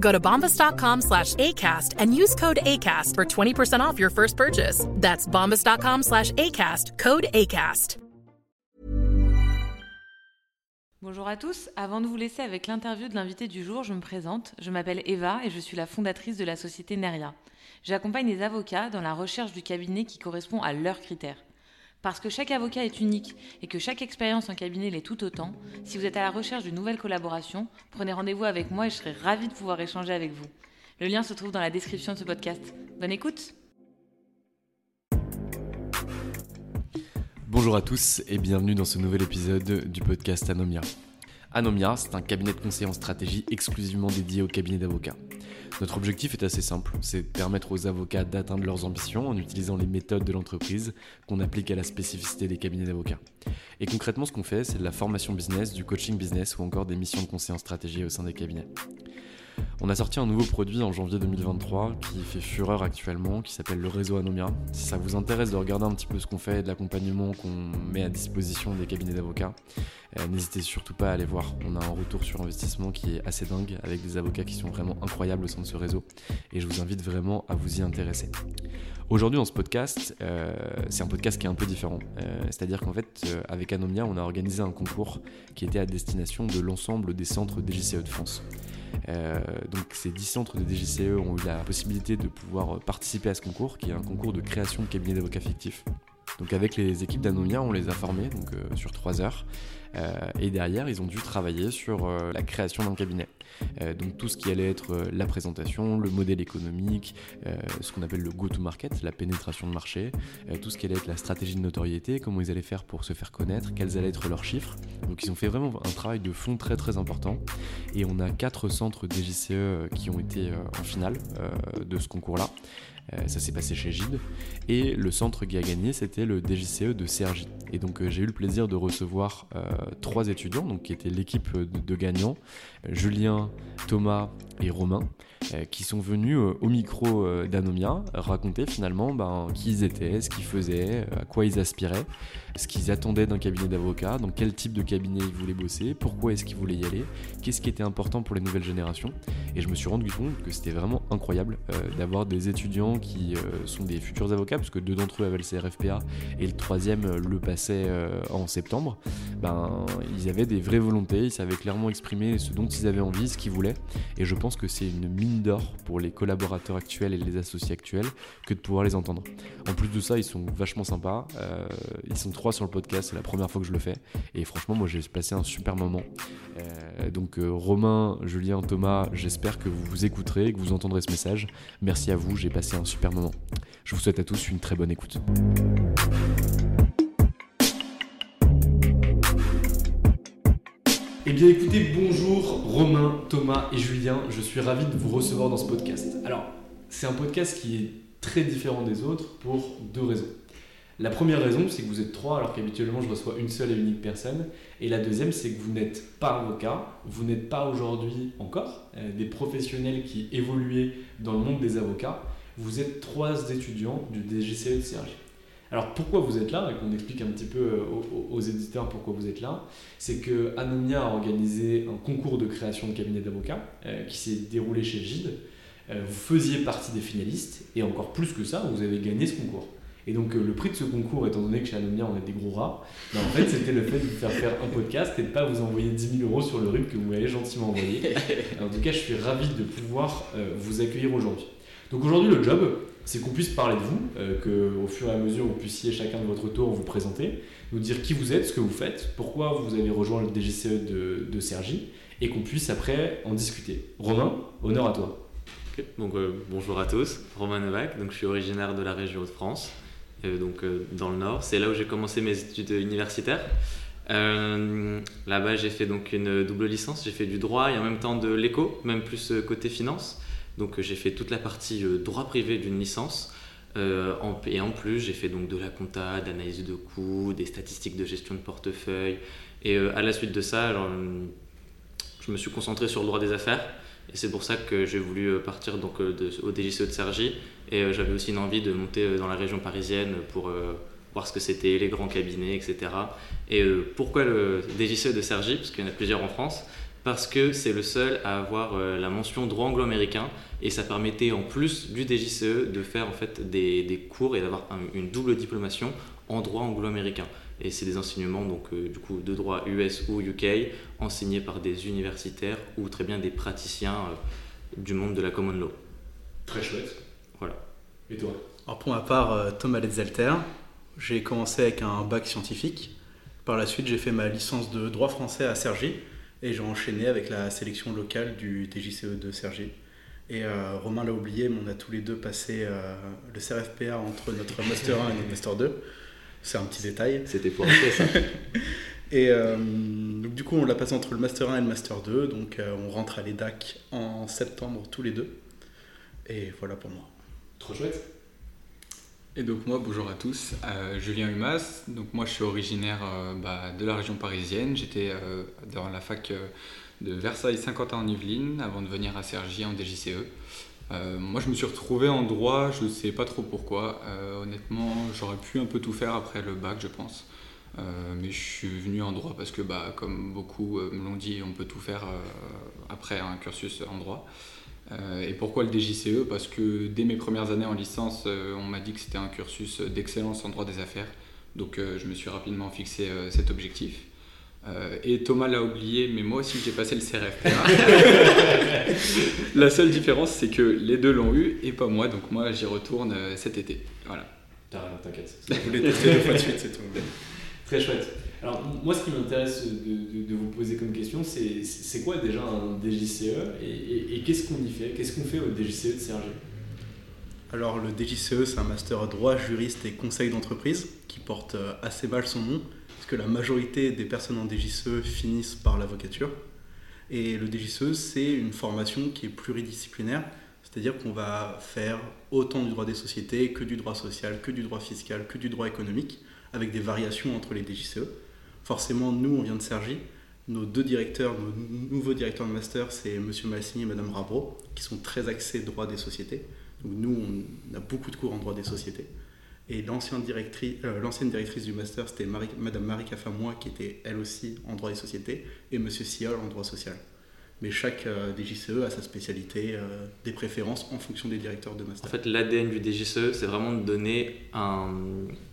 Go to bombas.com slash ACAST and use code ACAST for 20% off your first purchase. That's bombas.com slash ACAST, code ACAST. Bonjour à tous, avant de vous laisser avec l'interview de l'invité du jour, je me présente. Je m'appelle Eva et je suis la fondatrice de la société Neria. J'accompagne les avocats dans la recherche du cabinet qui correspond à leurs critères. Parce que chaque avocat est unique et que chaque expérience en cabinet l'est tout autant, si vous êtes à la recherche de nouvelles collaborations, prenez rendez-vous avec moi et je serai ravie de pouvoir échanger avec vous. Le lien se trouve dans la description de ce podcast. Bonne écoute Bonjour à tous et bienvenue dans ce nouvel épisode du podcast Anomia. Anomia, c'est un cabinet de conseil en stratégie exclusivement dédié aux cabinets d'avocats. Notre objectif est assez simple, c'est de permettre aux avocats d'atteindre leurs ambitions en utilisant les méthodes de l'entreprise qu'on applique à la spécificité des cabinets d'avocats. Et concrètement, ce qu'on fait, c'est de la formation business, du coaching business ou encore des missions de conseil en stratégie au sein des cabinets. On a sorti un nouveau produit en janvier 2023 qui fait fureur actuellement, qui s'appelle le réseau Anomia. Si ça vous intéresse de regarder un petit peu ce qu'on fait et de l'accompagnement qu'on met à disposition des cabinets d'avocats, euh, n'hésitez surtout pas à aller voir. On a un retour sur investissement qui est assez dingue avec des avocats qui sont vraiment incroyables au sein de ce réseau et je vous invite vraiment à vous y intéresser. Aujourd'hui dans ce podcast, euh, c'est un podcast qui est un peu différent. Euh, C'est-à-dire qu'en fait, avec Anomia, on a organisé un concours qui était à destination de l'ensemble des centres DGCE de France. Euh, donc ces 10 centres de DGCE ont eu la possibilité de pouvoir participer à ce concours, qui est un concours de création de cabinets d'avocats fictifs. Donc avec les équipes d'Anomia, on les a formés donc, euh, sur 3 heures. Euh, et derrière, ils ont dû travailler sur euh, la création d'un cabinet. Donc tout ce qui allait être la présentation, le modèle économique, ce qu'on appelle le go-to-market, la pénétration de marché, tout ce qui allait être la stratégie de notoriété, comment ils allaient faire pour se faire connaître, quels allaient être leurs chiffres. Donc ils ont fait vraiment un travail de fond très très important. Et on a quatre centres DGCE qui ont été en finale de ce concours-là. Euh, ça s'est passé chez Gide. Et le centre qui a gagné, c'était le DGCE de CRJ. Et donc euh, j'ai eu le plaisir de recevoir euh, trois étudiants, donc qui étaient l'équipe de, gagnants, Julien, Thomas et Romain, euh, qui sont venus euh, au micro euh, d'Anomia raconter finalement ben, qui ils étaient, ce qu'ils faisaient, à quoi ils aspiraient, ce qu'ils attendaient d'un cabinet d'avocat, dans quel type de cabinet ils voulaient bosser, pourquoi est-ce qu'ils voulaient y aller, qu'est-ce qui était important pour les nouvelles générations. Et je me suis rendu compte que c'était vraiment incroyable d'avoir des étudiants qui sont des futurs avocats, parce que deux d'entre eux avaient le CRFPA et le troisième le passait en septembre. Ben, ils avaient des vraies volontés, ils savaient clairement exprimer ce dont ils avaient envie, ce qu'ils voulaient. Et je pense que c'est une mine d'or pour les collaborateurs actuels et les associés actuels que de pouvoir les entendre. En plus de ça, ils sont vachement sympas. Euh, ils sont trois sur le podcast, c'est la première fois que je le fais. Et franchement, moi j'ai passé un super moment. Euh, donc euh, Romain, Julien, Thomas, j'espère que vous vous écouterez, que vous entendrez ce message. Merci à vous, j'ai passé un super moment. Je vous souhaite à tous une très bonne écoute. Écoutez, bonjour Romain, Thomas et Julien, je suis ravi de vous recevoir dans ce podcast. Alors, c'est un podcast qui est très différent des autres pour deux raisons. La première raison, c'est que vous êtes trois, alors qu'habituellement je reçois une seule et unique personne. Et la deuxième, c'est que vous n'êtes pas avocat, vous n'êtes pas aujourd'hui encore euh, des professionnels qui évoluaient dans le monde des avocats. Vous êtes trois étudiants du DGCE de CRJ. Alors pourquoi vous êtes là et qu'on explique un petit peu aux, aux, éditeurs pourquoi vous êtes là, c'est que Anomia a organisé un concours de création de cabinet d'avocats qui s'est déroulé chez Gide. vous faisiez partie des finalistes et encore plus que ça, vous avez gagné ce concours. Et donc le prix de ce concours, étant donné que chez Anomia on est des gros rats, ben, en fait c'était le fait de vous faire faire un podcast et de ne pas vous envoyer 10 000 euros sur le RIP que vous m'avez gentiment envoyé. en tout cas je suis ravi de pouvoir vous accueillir aujourd'hui. Donc aujourd'hui le job, c'est qu'on puisse parler de vous, euh, qu'au fur et à mesure vous puissiez chacun de votre tour vous présenter, nous dire qui vous êtes, ce que vous faites, pourquoi vous avez rejoint le DGCE de, de Sergi, et qu'on puisse après en discuter. Romain, honneur à toi. Donc euh, bonjour à tous, Romain Novak, donc je suis originaire de la région de France, euh, donc dans le Nord. C'est là où j'ai commencé mes études universitaires. Là-bas, j'ai fait donc une double licence. J'ai fait du droit et en même temps de l'éco, même plus côté finance. Donc j'ai fait toute la partie euh, droit privé d'une licence. Euh, et en plus, j'ai fait donc de la compta, d'analyse de coûts, des statistiques de gestion de portefeuille. Et euh, à la suite de ça, je me suis concentré sur le droit des affaires. Et c'est pour ça que j'ai voulu partir donc, au DGCE de Sergi. Et j'avais aussi une envie de monter dans la région parisienne pour voir ce que c'était, les grands cabinets, etc. Et pourquoi le DGCE de Sergi Parce qu'il y en a plusieurs en France parce que c'est le seul à avoir euh, la mention droit anglo-américain et ça permettait en plus du DGCE de faire en fait des, cours et d'avoir une double diplomation en droit anglo-américain. Et c'est des enseignements donc euh, du coup de droit US ou UK enseignés par des universitaires ou très bien des praticiens euh, du monde de la common law. Très chouette. Voilà. Et toi? Alors pour ma part, Thomas Letzalter, j'ai commencé avec un bac scientifique. Par la suite, j'ai fait ma licence de droit français à Cergy et j'ai enchaîné avec la sélection locale du TJCE de Sergi. Et euh, Romain l'a oublié, mais on a tous les deux passé euh, le CRFPA entre notre Master 1 et notre Master 2. C'est un petit détail. C'était pour ça. et euh, donc, du coup, on l'a passé entre le Master 1 et le Master 2. Donc, on rentre à l'EDAC en septembre tous les deux. Et voilà pour moi. Trop chouette. Et donc moi, bonjour à tous, euh, Julien Humas. Donc moi, je suis originaire euh, bah, de la région parisienne. J'étais euh, dans la fac de Versailles-Saint-Quentin en Yvelines avant de venir à Cergy en DGCE. moi, je me suis retrouvé en droit, je ne sais pas trop pourquoi. honnêtement, j'aurais pu un peu tout faire après le bac, je pense. mais je suis venu en droit parce que, bah, comme beaucoup me l'ont dit, on peut tout faire après un cursus en droit. Euh, et pourquoi le DJCE Parce que dès mes premières années en licence, euh, on m'a dit que c'était un cursus d'excellence en droit des affaires. Donc euh, je me suis rapidement fixé cet objectif. et Thomas l'a oublié, mais moi aussi j'ai passé le CRFPA. La seule différence, c'est que les deux l'ont eu et pas moi, donc moi j'y retourne cet été. Voilà. T'inquiète. Vous voulez tester deux fois de suite, c'est tout. Très chouette. Alors, moi, ce qui m'intéresse de, vous poser comme question, c'est quoi déjà un DJCE et, qu'est-ce qu'on y fait? Qu'est-ce qu'on fait au DJCE de Sergi Alors, le DJCE, c'est un master droit, juriste et conseil d'entreprise qui porte euh, assez mal son nom, parce que la majorité des personnes en DJCE finissent par l'avocature. Et le DJCE, c'est une formation qui est pluridisciplinaire, c'est-à-dire qu'on va faire autant du droit des sociétés que du droit social, que du droit fiscal, que du droit économique, avec des variations entre les DJCE. Forcément, nous, on vient de Sergi. Nos deux directeurs, nos nouveaux directeurs de master, c'est M. Massini et Mme Rabro, qui sont très axés droit des sociétés. Nous, on a beaucoup de cours en droit des sociétés. Et l'ancienne directrice, euh, directrice du master, c'était Mme Marie Cafamois, qui était elle aussi en droit des sociétés, et M. Siol en droit social. Mais chaque euh, DGCE a sa spécialité, euh, des préférences en fonction des directeurs de master. En fait, l'ADN du DGCE, c'est vraiment de donner un,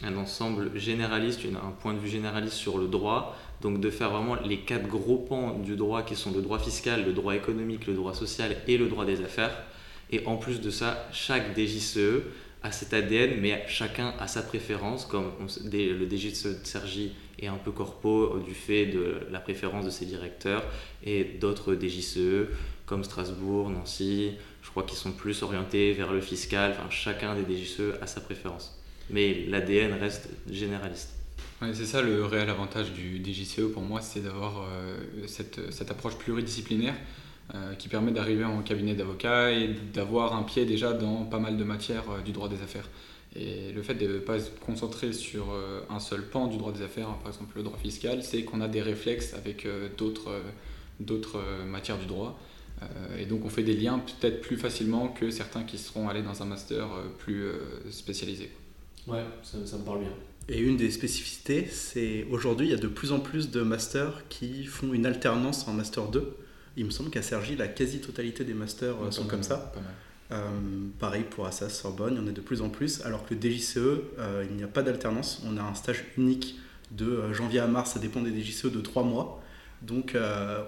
un, ensemble généraliste, un point de vue généraliste sur le droit. Donc de faire vraiment les quatre gros pans du droit qui sont le droit fiscal, le droit économique, le droit social et le droit des affaires. Et en plus de ça, chaque DGCE a cet ADN, mais chacun a sa préférence, comme le DGCE de Sergi est un peu corpo du fait de la préférence de ses directeurs, et d'autres DGCE comme Strasbourg, Nancy, je crois qu'ils sont plus orientés vers le fiscal, chacun des DGCE a sa préférence. Mais l'ADN reste généraliste. c'est ça le réel avantage du DGCE pour moi, c'est d'avoir euh, cette, cette, approche pluridisciplinaire euh, qui permet d'arriver en cabinet d'avocat et d'avoir un pied déjà dans pas mal de matières euh, du droit des affaires. Et le fait de ne pas se concentrer sur euh, un seul pan du droit des affaires, par exemple le droit fiscal, c'est qu'on a des réflexes avec d'autres d'autres matières du droit. et donc on fait des liens peut-être plus facilement que certains qui seront allés dans un master plus spécialisé. Ouais, ça, ça me parle bien. Et une des spécificités, c'est aujourd'hui, il y a de plus en plus de masters qui font une alternance en master 2. Il me semble qu'à Sergi, la quasi-totalité des masters euh, Ouais, sont comme mal, ça. pas mal. Euh, pareil pour Assas, Sorbonne, il y en a de plus en plus. Alors que DJCE, euh, il n'y a pas d'alternance. On a un stage unique de euh, janvier à mars, ça dépend des DJCE, de 3 mois. Donc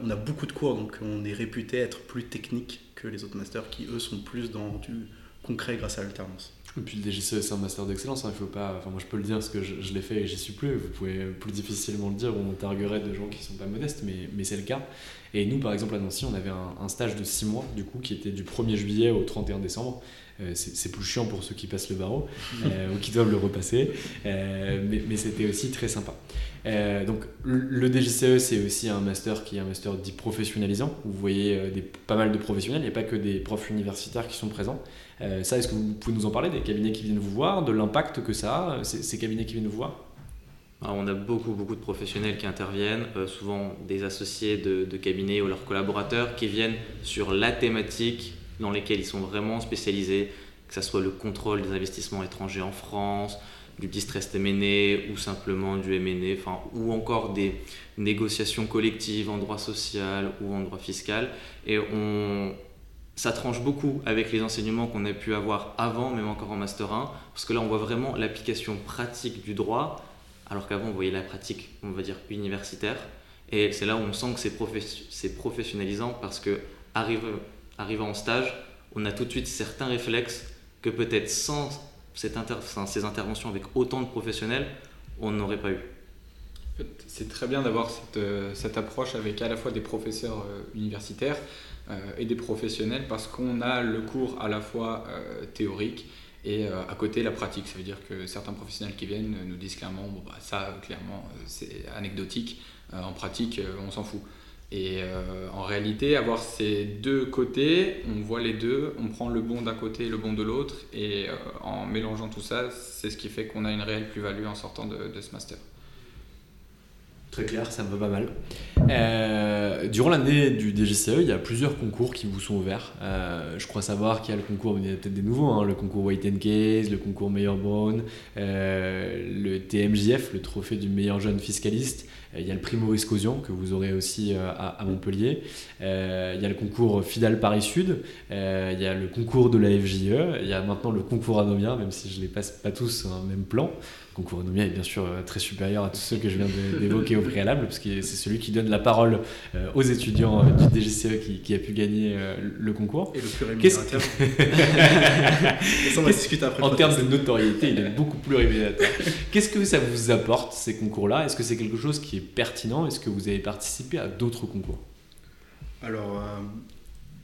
on a beaucoup de cours, donc on est réputé être plus technique que les autres masters qui, eux, sont plus dans du concret grâce à l'alternance. Et puis le DGCE, c'est un master d'excellence. hein, Il faut pas. Enfin, moi, je peux le dire parce que je, je l'ai fait et j'y suis plus. Vous pouvez plus difficilement le dire. On targuerait de gens qui sont pas modestes, mais, mais c'est le cas. Et nous, par exemple, à Nancy, on avait un, un stage de 6 mois, du coup, qui était du 1er juillet au 31 décembre. Euh, c'est plus chiant pour ceux qui passent le barreau euh, ou qui doivent le repasser, euh, mais, mais c'était aussi très sympa. Euh, donc le DGCE c'est aussi un master qui est un master dit professionnalisant. Vous voyez des, pas mal de professionnels, il n'y a pas que des profs universitaires qui sont présents. Euh, ça, est-ce que vous pouvez nous en parler des cabinets qui viennent vous voir, de l'impact que ça a, ces, cabinets qui viennent vous voir? Alors, on a beaucoup, beaucoup de professionnels qui interviennent, euh, souvent des associés de, cabinets ou leurs collaborateurs qui viennent sur la thématique dans lesquelles ils sont vraiment spécialisés, que ce soit le contrôle des investissements étrangers en France, du distress M&A ou simplement du M&A, enfin, ou encore des négociations collectives en droit social ou en droit fiscal. Et on, ça tranche beaucoup avec les enseignements qu'on a pu avoir avant, même encore en Master 1, parce que là, on voit vraiment l'application pratique du droit, alors qu'avant, on voyait la pratique, on va dire, universitaire. Et c'est là où on sent que c'est professionnalisant, parce que arrivant en stage, on a tout de suite certains réflexes que peut-être sans ces interventions avec autant de professionnels, on n'aurait pas eu. C'est très bien d'avoir cette, euh, cette approche avec à la fois des professeurs euh, universitaires et des professionnels parce qu'on a le cours à la fois euh, théorique et euh, à côté la pratique. Ça veut dire que certains professionnels qui viennent nous disent clairement bon, bah, ça, clairement, euh, c'est anecdotique. Euh, en pratique, euh, on s'en fout. Et euh, en réalité, avoir ces deux côtés, on voit les deux, on prend le bon d'un côté et le bon de l'autre, et euh, en mélangeant tout ça, c'est ce qui fait qu'on a une réelle plus-value en sortant de- de ce master. Très clair, ça me va pas mal. Euh, durant l'année du DGCE, il y a plusieurs concours qui vous sont ouverts. Euh, je crois savoir qu'il y a le concours, il y a peut-être des nouveaux, hein, le concours White and Case, le concours Meilleur Brown, euh, le TMJF, le trophée du meilleur jeune fiscaliste. Il y a le prix Maurice Causion que vous aurez aussi à, Montpellier. Il y a le concours Fidal Paris Sud. Il y a le concours de la FJE. Il y a maintenant le concours Anomia, même si je ne les passe pas tous un même plan. Le concours Anomia est bien sûr euh, très supérieur à tous ceux que je viens d'évoquer au préalable, parce que c'est celui qui donne la parole euh, aux étudiants euh, du DGCE qui, qui a pu gagner le concours. Et le plus rémunérateur. Après En termes de notoriété, il est beaucoup plus révélateur. Qu'est-ce que ça vous apporte, ces concours-là? Est-ce que c'est quelque chose qui est pertinent? Est-ce que vous avez participé à d'autres concours? Alors, euh,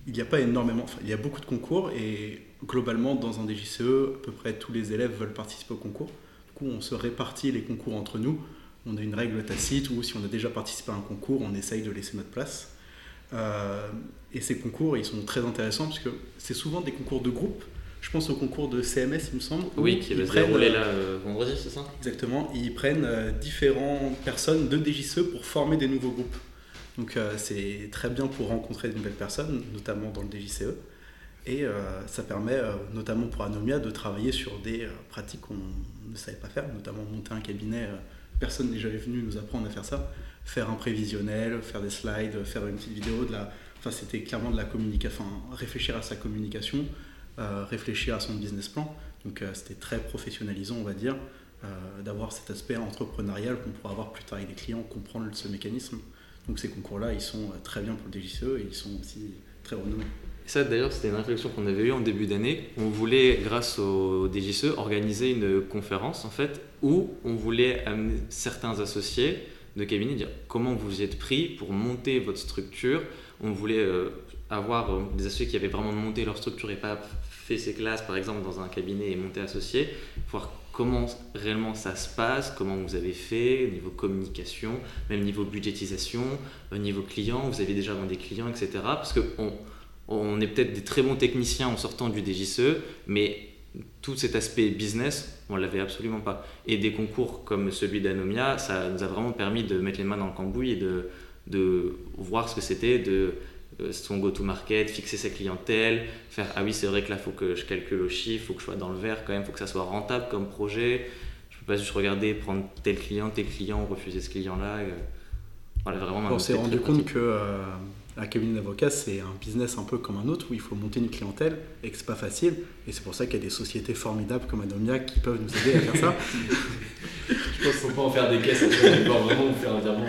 il n'y a pas énormément, enfin, il y a beaucoup de concours et globalement, dans un DJCE, à peu près tous les élèves veulent participer au concours. Coup, on se répartit les concours entre nous. On a une règle tacite où si on a déjà participé à un concours, on essaye de laisser notre place. Euh, et ces concours, ils sont très intéressants parce que c'est souvent des concours de groupe. Je pense au concours de CMS, il me semble. Oui, qui va se dérouler euh, là euh, vendredi, c'est ça? Exactement, ils prennent euh, différentes personnes de DJCE pour former des nouveaux groupes. Donc c'est très bien pour rencontrer de nouvelles personnes, notamment dans le DJCE. Et euh, ça permet, euh, notamment pour Anomia, de travailler sur des euh, pratiques qu'on ne savait pas faire, notamment monter un cabinet. personne n'est jamais venu nous apprendre à faire ça. Faire un prévisionnel, faire des slides, faire une petite vidéo. De la... enfin, c'était clairement de la communication, enfin, réfléchir à sa communication, réfléchir à son business plan. Donc c'était très professionnalisant, on va dire, d'avoir cet aspect entrepreneurial qu'on pourra avoir plus tard avec des clients, comprendre ce mécanisme. Donc ces concours-là, ils sont très bien pour le DJCE et ils sont aussi très renommés. Ça, d'ailleurs, c'était une réflexion qu'on avait eue en début d'année. On voulait, grâce au DGCE, organiser une conférence, en fait, où on voulait amener certains associés de cabinet, dire comment vous y êtes pris pour monter votre structure. On voulait euh, avoir euh, des associés qui avaient vraiment monté leur structure et pas fait ses classes, par exemple, dans un cabinet et monté associé, voir comment réellement ça se passe, comment vous avez fait, au niveau communication, même niveau budgétisation, au niveau client, vous avez déjà vendu des clients, etc. Parce que on, on est peut-être des très bons techniciens en sortant du DGCE, mais tout cet aspect business, on l'avait absolument pas. Et des concours comme celui d'Anomia, ça nous a vraiment permis de mettre les mains dans le cambouis et de, de voir ce que c'était, de son go-to-market, fixer sa clientèle, faire ah oui c'est vrai que là faut que je calcule au chiffre, faut que je sois dans le vert quand même, faut que ça soit rentable comme projet. Je peux pas juste regarder, prendre tel client, tel client, refuser ce client-là. voilà, vraiment. On s'est rendu compte que un cabinet d'avocat, c'est un business un peu comme un autre où il faut monter une clientèle et que c'est pas facile. Et c'est pour ça qu'il y a des sociétés formidables comme Anomia qui peuvent nous aider à faire ça. Je pense qu'il ne faut pas en faire des caisses, il faut vraiment faire un virement.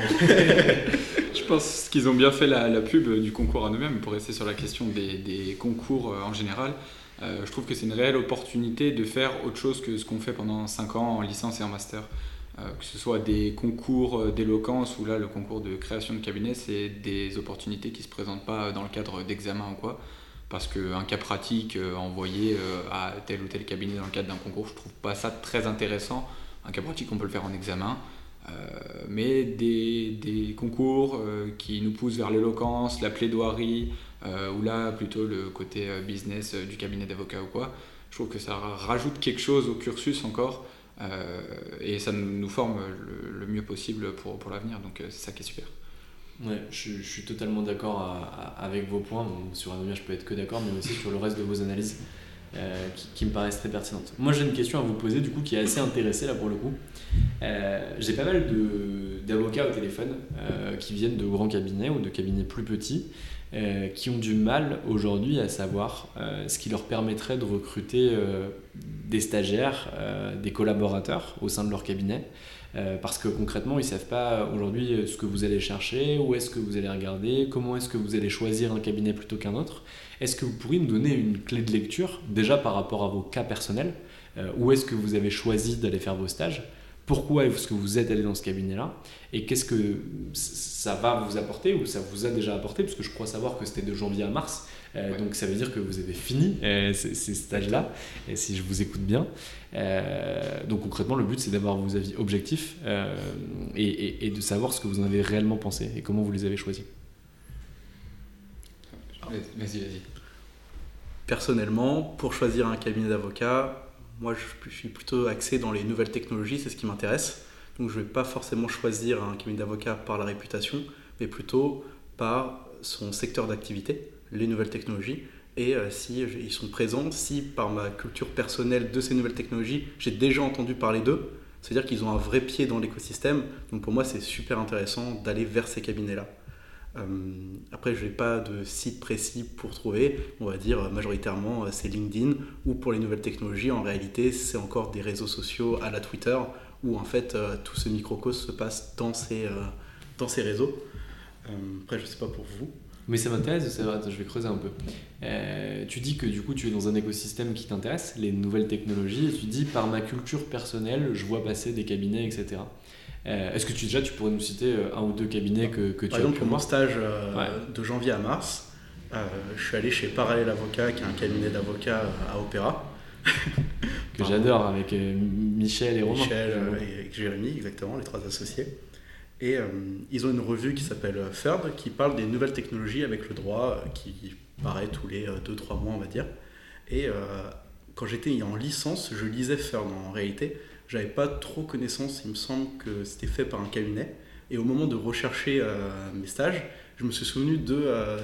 Je pense qu'ils ont bien fait la, pub du concours Anomia, mais pour rester sur la question des, concours euh, en général, euh, je trouve que c'est une réelle opportunité de faire autre chose que ce qu'on fait pendant 5 ans en licence et en master. Euh, que ce soit des concours euh, d'éloquence ou là le concours de création de cabinet, c'est des opportunités qui ne se présentent pas dans le cadre d'examen ou quoi. Parce qu'un cas pratique euh, envoyé à tel ou tel cabinet dans le cadre d'un concours, je trouve pas ça très intéressant. Un cas pratique, on peut le faire en examen. mais des, des concours qui nous poussent vers l'éloquence, la plaidoirie, ou là plutôt le côté business du cabinet d'avocat ou quoi, je trouve que ça rajoute quelque chose au cursus encore euh, et ça nous forme le, mieux possible pour, pour l'avenir. Donc euh, c'est ça qui est super. Ouais, je, suis totalement d'accord avec vos points. sur Anomia, je peux être que d'accord, mais aussi sur le reste de vos analyses euh, qui, me paraissent très pertinentes. Moi, j'ai une question à vous poser, du coup, qui est assez intéressée là pour le coup. j'ai pas mal d'avocats au téléphone qui viennent de grands cabinets ou de cabinets plus petits euh, qui ont du mal aujourd'hui à savoir euh, ce qui leur permettrait de recruter euh, des stagiaires, des collaborateurs au sein de leur cabinet. parce que concrètement, ils ne savent pas aujourd'hui ce que vous allez chercher, où est-ce que vous allez regarder, comment est-ce que vous allez choisir un cabinet plutôt qu'un autre. Est-ce que vous pourriez nous donner une clé de lecture, déjà par rapport à vos cas personnels Où est-ce que vous avez choisi d'aller faire vos stages pourquoi est-ce que vous êtes allé dans ce cabinet-là et qu'est-ce que ça va vous apporter ou ça vous a déjà apporté, parce que je crois savoir que c'était de janvier à mars, euh, donc ça veut dire que vous avez fini euh, ces, stages-là, si je vous écoute bien. Euh, donc concrètement, le but c'est d'avoir vos avis objectifs et, de savoir ce que vous en avez réellement pensé et comment vous les avez choisis. Vas-y, vas-y. Personnellement, pour choisir un cabinet d'avocat, moi, je, suis plutôt axé dans les nouvelles technologies, c'est ce qui m'intéresse. Donc, je ne vais pas forcément choisir un cabinet d'avocat par la réputation, mais plutôt par son secteur d'activité, les nouvelles technologies, et euh, si ils sont présents, si par ma culture personnelle de ces nouvelles technologies, j'ai déjà entendu parler d'eux, c'est-à-dire qu'ils ont un vrai pied dans l'écosystème. Donc, pour moi, c'est super intéressant d'aller vers ces cabinets-là. Euh, après, je n'ai pas de site précis pour trouver. On va dire majoritairement euh, c'est LinkedIn ou pour les nouvelles technologies, en réalité, c'est encore des réseaux sociaux à la Twitter où en fait euh, tout ce microcosme se passe dans ces, dans ces réseaux. après, je ne sais pas pour vous. Mais ça m'intéresse, je vais creuser un peu. tu dis que du coup tu es dans un écosystème qui t'intéresse, les nouvelles technologies, et tu dis par ma culture personnelle, je vois passer des cabinets, etc. Euh, est-ce que tu, déjà tu pourrais nous citer euh, un ou deux cabinets que, que tu Par exemple, pour mon stage euh, de janvier à mars, je suis allé chez Parallèle Avocat, qui est un cabinet d'avocats à Opéra. que j'adore, avec Michel et Romain. Michel et Jérémy, exactement, les trois associés. Et ils ont une revue qui s'appelle FERD, qui parle des nouvelles technologies avec le droit, qui paraît tous les 2-3 mois, on va dire. Et quand j'étais en licence, je lisais FERD en réalité j'avais pas trop connaissance, il me semble que c'était fait par un cabinet. Et au moment de rechercher euh, mes stages, je me suis souvenu de, euh,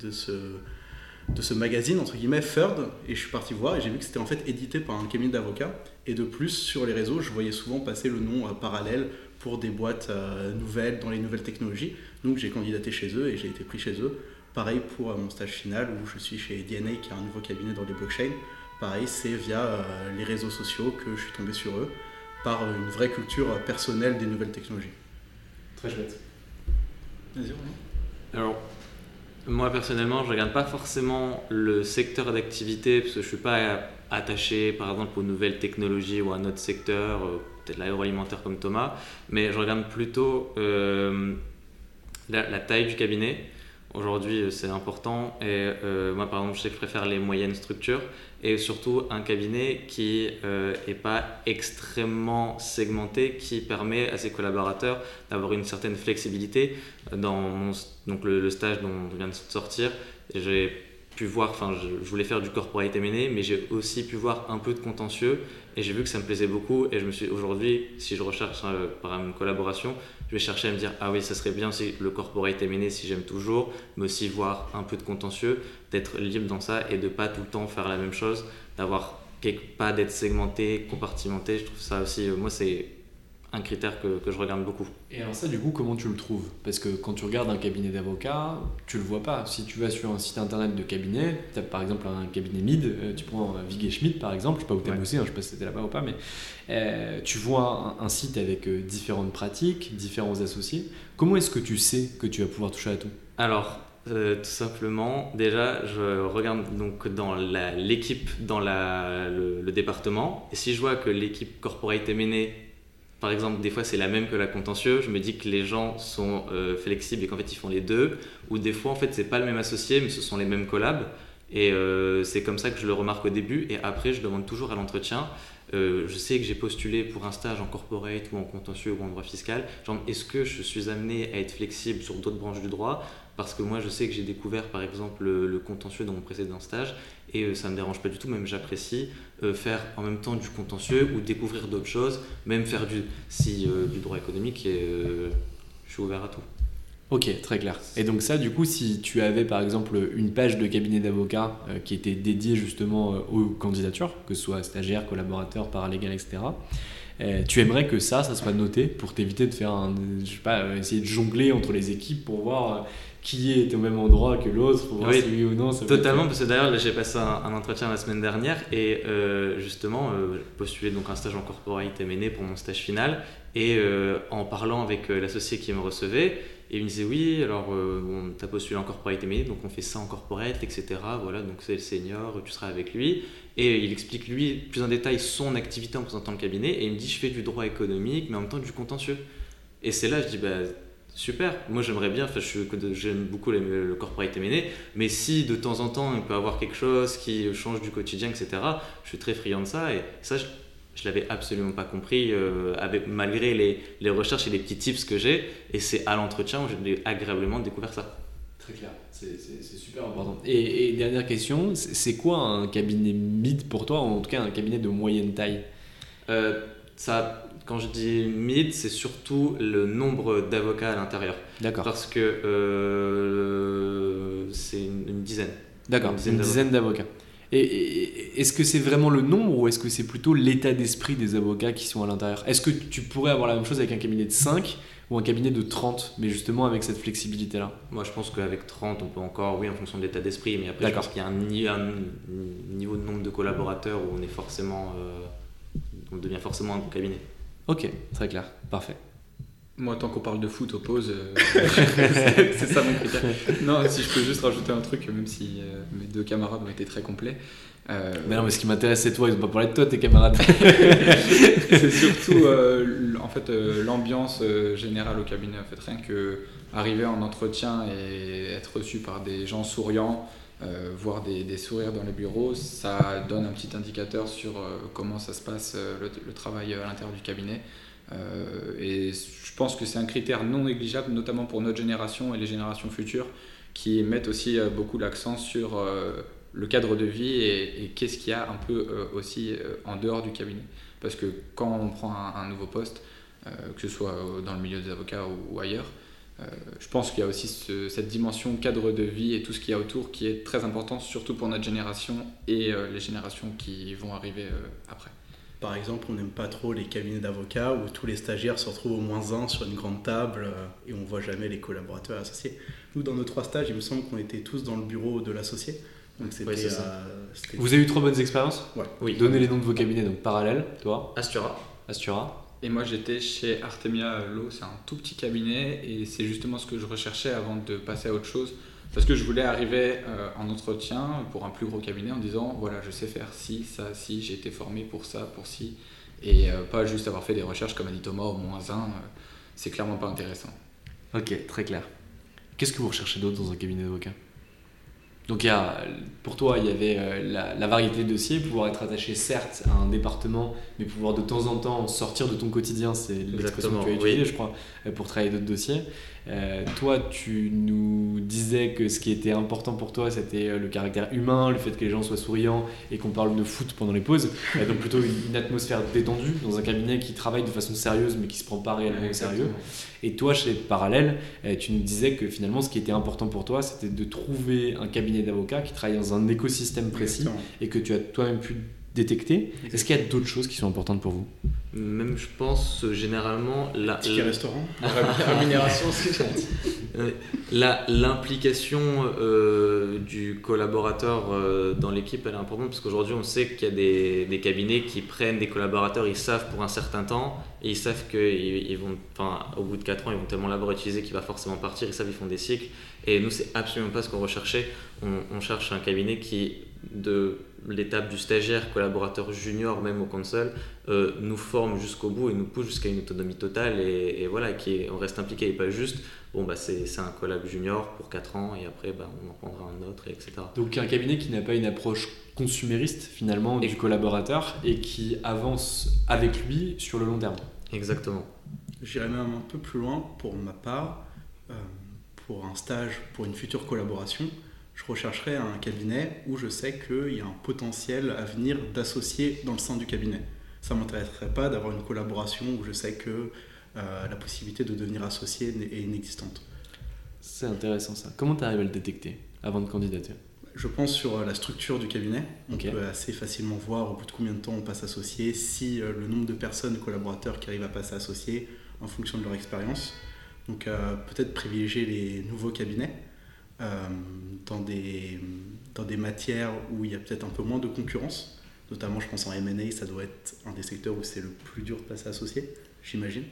de ce magazine, entre guillemets, Third, et je suis parti voir, et j'ai vu que c'était en fait édité par un cabinet d'avocats. Et de plus, sur les réseaux, je voyais souvent passer le nom euh, parallèle pour des boîtes nouvelles, dans les nouvelles technologies. Donc j'ai candidaté chez eux et j'ai été pris chez eux. Pareil pour mon stage final, où je suis chez DNA, qui est un nouveau cabinet dans les blockchains pareil, c'est via euh, les réseaux sociaux que je suis tombé sur eux, par une vraie culture personnelle des nouvelles technologies. Très chouette. Vas-y, Alors, moi personnellement, je regarde pas forcément le secteur d'activité parce que je suis pas attaché par exemple aux nouvelles technologies ou à un autre secteur, euh, peut-être l'agroalimentaire comme Thomas, mais je regarde plutôt euh, la, taille du cabinet. Aujourd'hui, c'est important et moi par exemple, je sais que je préfère les moyennes structures et surtout un cabinet qui n'est euh, pas extrêmement segmenté, qui permet à ses collaborateurs d'avoir une certaine flexibilité. Dans donc le, stage dont je viens de sortir, j'ai pu voir, enfin je, voulais faire du corporate M&A, mais j'ai aussi pu voir un peu de contentieux et j'ai vu que ça me plaisait beaucoup et je me suis aujourd'hui, si je recherche euh, par une collaboration, je vais chercher à me dire ah oui ça serait bien aussi le corporate M&A si j'aime toujours, mais aussi voir un peu de contentieux, d'être libre dans ça et de pas tout le temps faire la même chose, d'avoir pas d'être segmenté, compartimenté. Je trouve ça aussi, euh, moi c'est un critère que, que, je regarde beaucoup. Et alors ça, du coup, comment tu le trouves? Parce que quand tu regardes un cabinet d'avocat, tu le vois pas. Si tu vas sur un site internet de cabinet, tu as par exemple un cabinet mid, euh, tu prends euh, Vig Schmidt par exemple, je sais pas où tu as bossé, hein, je sais pas si c'était là-bas ou pas, mais euh, tu vois un, site avec différentes pratiques, différents associés. Comment est-ce que tu sais que tu vas pouvoir toucher à tout? Alors, tout simplement, déjà, je regarde donc dans l'équipe, dans la, le, le, département, et si je vois que l'équipe corporate M&A par exemple, des fois c'est la même que la contentieux, je me dis que les gens sont euh, flexibles et qu'en fait ils font les deux, ou des fois en fait c'est pas le même associé mais ce sont les mêmes collabs, et euh, c'est comme ça que je le remarque au début, et après je demande toujours à l'entretien, euh, je sais que j'ai postulé pour un stage en corporate ou en contentieux ou en droit fiscal, genre est-ce que je suis amené à être flexible sur d'autres branches du droit? Parce que moi je sais que j'ai découvert par exemple le, contentieux dans mon précédent stage et euh, ça ne me dérange pas du tout, même j'apprécie euh, faire en même temps du contentieux ou découvrir d'autres choses, même faire du, si, euh, du droit économique et je suis ouvert à tout. Ok, très clair. Et donc ça, du coup, si tu avais par exemple une page de cabinet d'avocats qui était dédiée justement aux candidatures, que ce soit stagiaire, collaborateur, paralégal, etc., tu aimerais que ça, ça soit noté pour t'éviter de faire un, je sais pas, essayer de jongler entre les équipes pour voir qui est au même endroit que l'autre pour voir si oui ou non ça Totalement, parce que d'ailleurs, j'ai passé un, entretien la semaine dernière et euh, justement, euh, j'ai postulé donc un stage en corporate M&A pour mon stage final et euh, en parlant avec l'associé qui me recevait, il me disait oui, alors bon, tu as postulé en corporate M&A, donc on fait ça en corporate, etc. Voilà, donc c'est le senior, tu seras avec lui. Et il explique lui plus en détail son activité en présentant le cabinet et il me dit je fais du droit économique mais en même temps du contentieux. Et c'est là je dis bah Super, moi j'aimerais bien, j'aime beaucoup le corporate M&A, mais si de temps en temps il peut avoir quelque chose qui change du quotidien, etc., je suis très friand de ça, et ça je, ne l'avais absolument pas compris, euh, avec, malgré les, les, recherches et les petits tips que j'ai, et c'est à l'entretien où j'ai agréablement découvert ça. Très clair, c'est super important. Et, dernière question, c'est quoi un cabinet mid pour toi, en tout cas un cabinet de moyenne taille? Euh, ça quand je dis mid, c'est surtout le nombre d'avocats à l'intérieur. D'accord. Parce que euh, c'est une, dizaine. D'accord, une dizaine d'avocats. Et, est-ce que c'est vraiment le nombre ou est-ce que c'est plutôt l'état d'esprit des avocats qui sont à l'intérieur? Est-ce que tu pourrais avoir la même chose avec un cabinet de 5 ou un cabinet de 30, mais justement avec cette flexibilité-là? Moi, je pense qu'avec 30, on peut encore, oui, en fonction de l'état d'esprit, mais après, je pense qu'il y a un, un, niveau de nombre de collaborateurs où on est forcément, euh, on devient forcément un bon cabinet. Ok, très clair, parfait. Moi, tant qu'on parle de foot aux pauses, euh, c'est ça mon critère. Non, si je peux juste rajouter un truc, même si euh, mes deux camarades ont été très complets. Euh, mais non, mais ce qui m'intéresse, c'est toi, ils n'ont pas parlé de toi, tes camarades. c'est surtout en fait, l'ambiance générale au cabinet. En fait, rien que arriver en entretien et être reçu par des gens souriants, euh, voir des, sourires dans les bureaux, ça donne un petit indicateur sur euh, comment ça se passe euh, le, travail à l'intérieur du cabinet. Et je pense que c'est un critère non négligeable, notamment pour notre génération et les générations futures, qui mettent aussi beaucoup l'accent sur le cadre de vie et, qu'est-ce qu'il y a un peu aussi en dehors du cabinet. Parce que quand on prend un, nouveau poste, que ce soit dans le milieu des avocats ou ailleurs, euh, je pense qu'il y a aussi cette dimension cadre de vie et tout ce qu'il y a autour qui est très important, surtout pour notre génération et euh, les générations qui vont arriver euh, après. Par exemple, on n'aime pas trop les cabinets d'avocats où tous les stagiaires se retrouvent au moins un sur une grande table et on voit jamais les collaborateurs associés. Nous, dans nos trois stages, il me semble qu'on était tous dans le bureau de l'associé. Donc c'était, Vous avez eu trois bonnes expériences? Ouais. Oui. Donnez les noms de vos cabinets, donc parallèle, toi Astura. Astura. Et moi j'étais chez Artemia Law, c'est un tout petit cabinet et c'est justement ce que je recherchais avant de passer à autre chose. Parce que je voulais arriver euh, en entretien pour un plus gros cabinet en disant voilà, je sais faire ci, ça, ci, j'ai été formé pour ça, pour ci. Et euh, pas juste avoir fait des recherches comme a dit Thomas au moins un, euh, c'est clairement pas intéressant. Ok, très clair. Qu'est-ce que vous recherchez d'autre dans un cabinet d'avocat? Donc il y a, pour toi, il y avait euh, la, la variété de dossiers, pouvoir être attaché certes à un département, mais pouvoir de temps en temps sortir de ton quotidien, c'est l'expression que tu as oui. utilisée, je crois, pour travailler d'autres dossiers. Euh, toi, tu nous disais que ce qui était important pour toi, c'était euh, le caractère humain, le fait que les gens soient souriants et qu'on parle de foot pendant les pauses. Euh, donc plutôt une, une atmosphère détendue dans un cabinet qui travaille de façon sérieuse, mais qui se prend pas réellement au sérieux. Et toi, chez Parallèle, euh, tu nous disais que finalement, ce qui était important pour toi, c'était de trouver un cabinet d'avocats qui travaille dans un écosystème précis Exactement. et que tu as toi-même pu détecter. Est-ce qu'il y a d'autres choses qui sont importantes pour vous? Même, je pense, généralement, la, Ticket la- restaurant. Rémunération, c'est ça. La- L'implication euh, du collaborateur euh, dans l'équipe, elle est importante parce qu'aujourd'hui, on sait qu'il y a des, des cabinets qui prennent des collaborateurs, ils savent pour un certain temps et ils savent qu'ils ils vont, enfin, au bout de 4 ans, ils vont tellement l'avoir utilisé qu'il va forcément partir. Ils savent, ils font des cycles. Et nous, c'est absolument pas ce qu'on recherchait. On, on cherche un cabinet qui, de l'étape du stagiaire, collaborateur junior, même au console, euh, nous forme jusqu'au bout et nous pousse jusqu'à une autonomie totale et, et voilà, qui est- on reste impliqué et pas juste bon bah c'est c'est un collab junior pour 4 ans et après bah, on en prendra un autre et etc. Donc un cabinet qui n'a pas une approche consumériste finalement du Et- collaborateur et qui avance avec lui sur le long terme. Exactement. J'irais même un peu plus loin pour ma part. euh, pour un stage, pour une future collaboration, je rechercherais un cabinet où je sais qu'il y a un potentiel à venir d'associés dans le sein du cabinet. Ça ne m'intéresserait pas d'avoir une collaboration où je sais que euh, la possibilité de devenir associé est inexistante. C'est intéressant ça. Comment tu arrives à le détecter avant de candidater? Je pense sur euh, la structure du cabinet. On peut assez facilement voir au bout de combien de temps on passe associé, si euh, le nombre de personnes, collaborateurs qui arrivent à passer associé en fonction de leur expérience. Donc euh, peut-être privilégier les nouveaux cabinets dans, des, dans des matières où il y a peut-être un peu moins de concurrence. Notamment, je pense en M&A, ça doit être un des secteurs où c'est le plus dur de passer associé, j'imagine.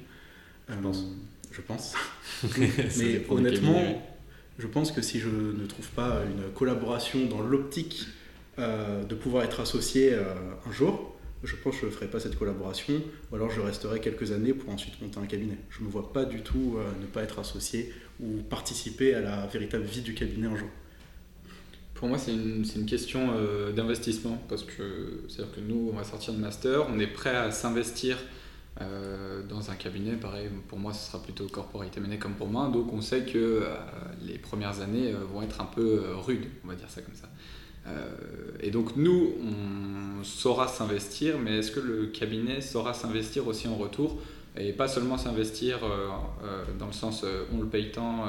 Je pense. Je pense. Ça Mais honnêtement, je pense que si je ne trouve pas une collaboration dans l'optique euh, de pouvoir être associé euh, un jour, je pense que je ne ferai pas cette collaboration, ou alors je resterai quelques années pour ensuite monter un cabinet. Je ne me vois pas du tout euh, ne pas être associé ou participer à la véritable vie du cabinet un jour. Pour moi, c'est une, une question euh, d'investissement parce que c'est-à-dire que nous, on va sortir de master, on est prêt à s'investir euh, dans un cabinet. Pareil, pour moi, ce sera plutôt corporate M&A comme pour moi. Donc, on sait que euh, les premières années vont être un peu rudes, on va dire ça comme ça. Et donc, nous, on saura s'investir, mais est-ce que le cabinet saura s'investir aussi en retour? Et pas seulement s'investir euh, euh, dans le sens euh, on le paye tant.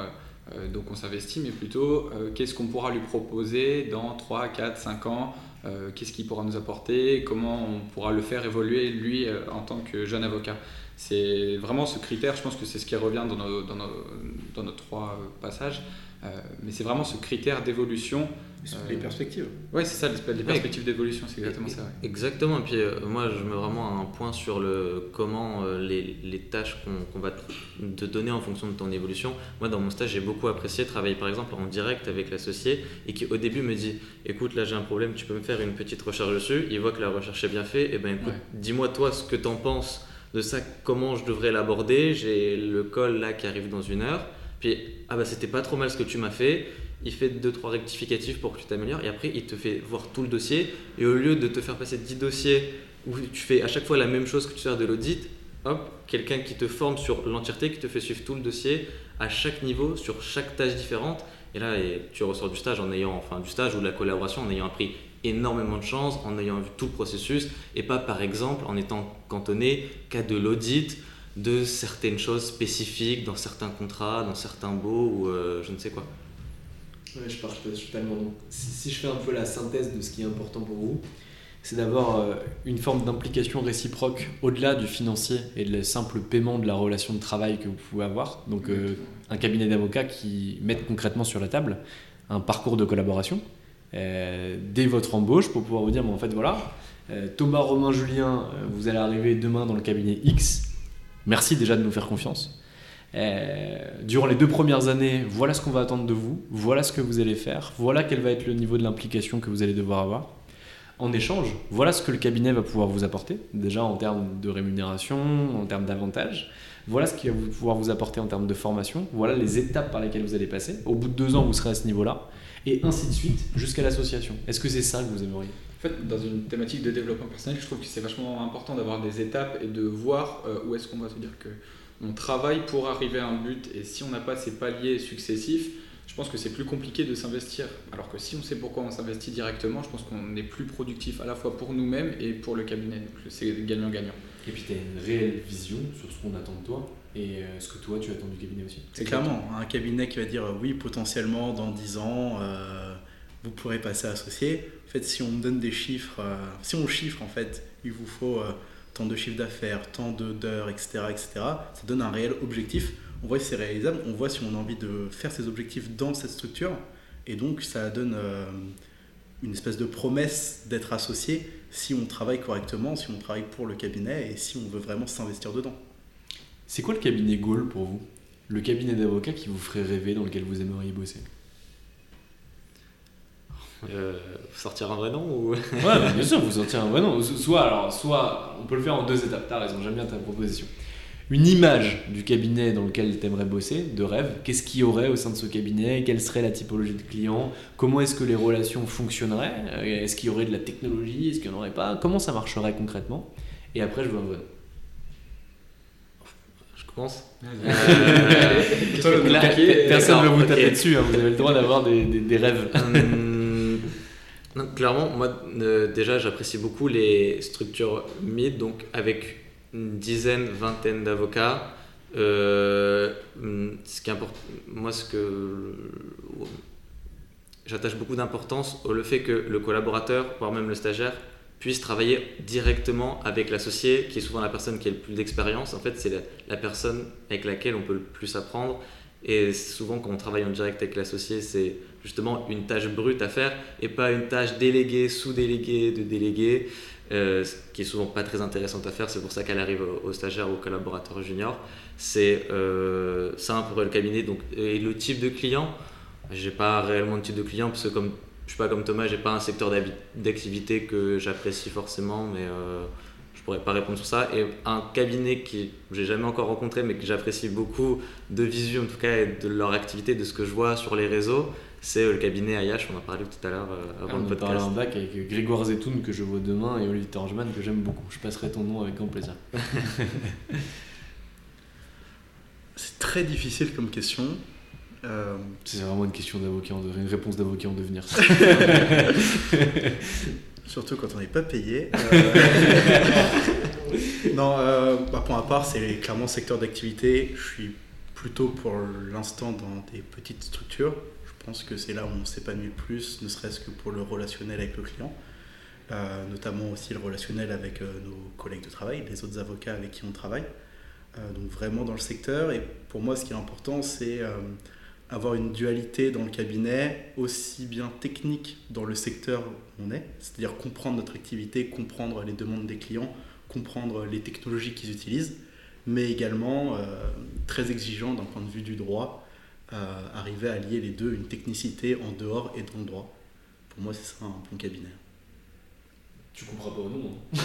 donc on s'investit, mais plutôt qu'est-ce qu'on pourra lui proposer dans 3, 4, 5 ans, qu'est-ce qu'il pourra nous apporter, comment on pourra le faire évoluer lui en tant que jeune avocat. C'est vraiment ce critère, je pense que c'est ce qui revient dans nos, dans nos, dans nos trois passages, mais c'est vraiment ce critère d'évolution. Sur Euh, les perspectives. Ouais, c'est ça, les, les perspectives d'évolution, c'est exactement ça. ouais. Exactement. Et puis euh, moi, je mets vraiment un point sur le comment euh, les, les tâches qu'on qu'on va te donner en fonction de ton évolution. Moi, dans mon stage, j'ai beaucoup apprécié travailler par exemple en direct avec l'associé et qui au début me dit écoute, là j'ai un problème, tu peux me faire une petite recherche dessus. Il voit que la recherche est bien faite. Et ben écoute, Ouais. dis-moi toi ce que tu en penses de ça, comment je devrais l'aborder. J'ai le call là qui arrive dans une heure. Puis ah bah c'était pas trop mal ce que tu m'as fait. Il fait deux trois rectificatifs pour que tu t'améliores et après il te fait voir tout le dossier et au lieu de te faire passer 10 dossiers où tu fais à chaque fois la même chose que tu fais de l'audit, hop, quelqu'un qui te forme sur l'entièreté, qui te fait suivre tout le dossier à chaque niveau, sur chaque tâche différente. Et là, tu ressors du stage en ayant, enfin du stage ou de la collaboration, en ayant appris énormément de choses, en ayant vu tout le processus, et pas par exemple en étant cantonné qu'à de l'audit de certaines choses spécifiques dans certains contrats, dans certains baux ou euh, je ne sais quoi. Ouais, je partage totalement. Donc, si, si je fais un peu la synthèse de ce qui est important pour vous, c'est d'avoir euh, une forme d'implication réciproque au-delà du financier et le simple paiement de la relation de travail que vous pouvez avoir. Donc, euh, un cabinet d'avocats qui mette concrètement sur la table un parcours de collaboration euh, dès votre embauche pour pouvoir vous dire, bon, en fait, voilà, euh, Thomas, Romain, Julien, vous allez arriver demain dans le cabinet X. Merci déjà de nous faire confiance. Euh, durant les deux premières années, voilà ce qu'on va attendre de vous, voilà ce que vous allez faire, voilà quel va être le niveau de l'implication que vous allez devoir avoir. En échange, voilà ce que le cabinet va pouvoir vous apporter, déjà en termes de rémunération, en termes d'avantages. Voilà ce qu'il va pouvoir vous apporter en termes de formation. Voilà les étapes par lesquelles vous allez passer. Au bout de deux ans, vous serez à ce niveau-là. et ainsi de suite jusqu'à l'association. Est-ce que c'est ça que vous aimeriez? En fait, dans une thématique de développement personnel, je trouve que c'est vachement important d'avoir des étapes et de voir euh, où est-ce qu'on va se dire que on travaille pour arriver à un but et si on n'a pas ces paliers successifs, je pense que c'est plus compliqué de s'investir. Alors que si on sait pourquoi on s'investit directement, je pense qu'on est plus productif à la fois pour nous-mêmes et pour le cabinet. Donc c'est gagnant-gagnant. Et puis tu as une réelle vision sur ce qu'on attend de toi et euh, ce que toi tu attends du cabinet aussi. C'est clairement un cabinet qui va dire oui, potentiellement dans 10 ans, euh, vous pourrez passer associé. En fait, si on donne des chiffres, si on chiffre en fait, il vous faut tant de chiffre d'affaires, tant d'heures, etc., etc., ça donne un réel objectif. On voit si c'est réalisable, on voit si on a envie de faire ces objectifs dans cette structure. Et donc, ça donne une espèce de promesse d'être associé si on travaille correctement, si on travaille pour le cabinet et si on veut vraiment s'investir dedans. C'est quoi le cabinet Goal pour vous? Le cabinet d'avocat qui vous ferait rêver, dans lequel vous aimeriez bosser? Euh, sortir un vrai nom ou... Ouais, bien sûr, vous sortir un vrai nom. Soit, alors, soit, on peut le faire en deux étapes. T'as raison, j'aime bien ta proposition. Une image du cabinet dans lequel tu aimerais bosser, de rêve. Qu'est-ce qu'il y aurait au sein de ce cabinet? Quelle serait la typologie de clients Comment est-ce que les relations fonctionneraient? Est-ce qu'il y aurait de la technologie? Est-ce qu'il n'y en aurait pas? Comment ça marcherait concrètement? Et après, je veux un vrai nom. pense. Euh, personne ne veut vous taper dessus, hein, vous avez le droit d'avoir des, des, rêves. Clairement, moi euh, déjà j'apprécie beaucoup les structures mid, donc avec une dizaine, vingtaine d'avocats. Euh, hum, ce qui moi ce que j'attache beaucoup d'importance au le fait que le collaborateur, voire même le stagiaire, puisse travailler directement avec l'associé, qui est souvent la personne qui a le plus d'expérience. En fait, c'est la, personne avec laquelle on peut le plus apprendre. Et souvent, quand on travaille en direct avec l'associé, c'est justement une tâche brute à faire et pas une tâche déléguée, sous-déléguée, de délégué, euh, ce qui est souvent pas très intéressante à faire. C'est pour ça qu'elle arrive au, stagiaire ou au collaborateur junior. C'est euh, ça pour le cabinet. Donc, et le type de client, j'ai pas réellement de type de client parce que comme je suis pas comme Thomas, j'ai pas un secteur d'activité que j'apprécie forcément, mais euh, je pourrais pas répondre sur ça. Et un cabinet qui j'ai jamais encore rencontré, mais que j'apprécie beaucoup de visu en tout cas et de leur activité, de ce que je vois sur les réseaux, c'est euh, le cabinet Ayash. On en a parlé tout à l'heure euh, avant le podcast. On en bac avec Grégoire Zetoun que je vois demain et Olivier Torgeman que j'aime beaucoup. Je passerai ton nom avec grand plaisir. c'est très difficile comme question. Euh, c'est vraiment une question d'avocat, une réponse d'avocat en devenir. Surtout quand on n'est pas payé. Euh, non, euh, bah, pour ma part, c'est clairement secteur d'activité. Je suis plutôt pour l'instant dans des petites structures. Je pense que c'est là où on s'épanouit le plus, ne serait-ce que pour le relationnel avec le client. notamment aussi le relationnel avec nos collègues de travail, les autres avocats avec qui on travaille. donc vraiment dans le secteur. Et pour moi, ce qui est important, c'est avoir une dualité dans le cabinet, aussi bien technique dans le secteur on est, c'est-à-dire comprendre notre activité, comprendre les demandes des clients, comprendre les technologies qu'ils utilisent, mais également euh, très exigeant d'un point de vue du droit, euh, arriver à lier les deux, une technicité en dehors et dans le droit. Pour moi, c'est ça un bon cabinet. Tu comprends pas au nom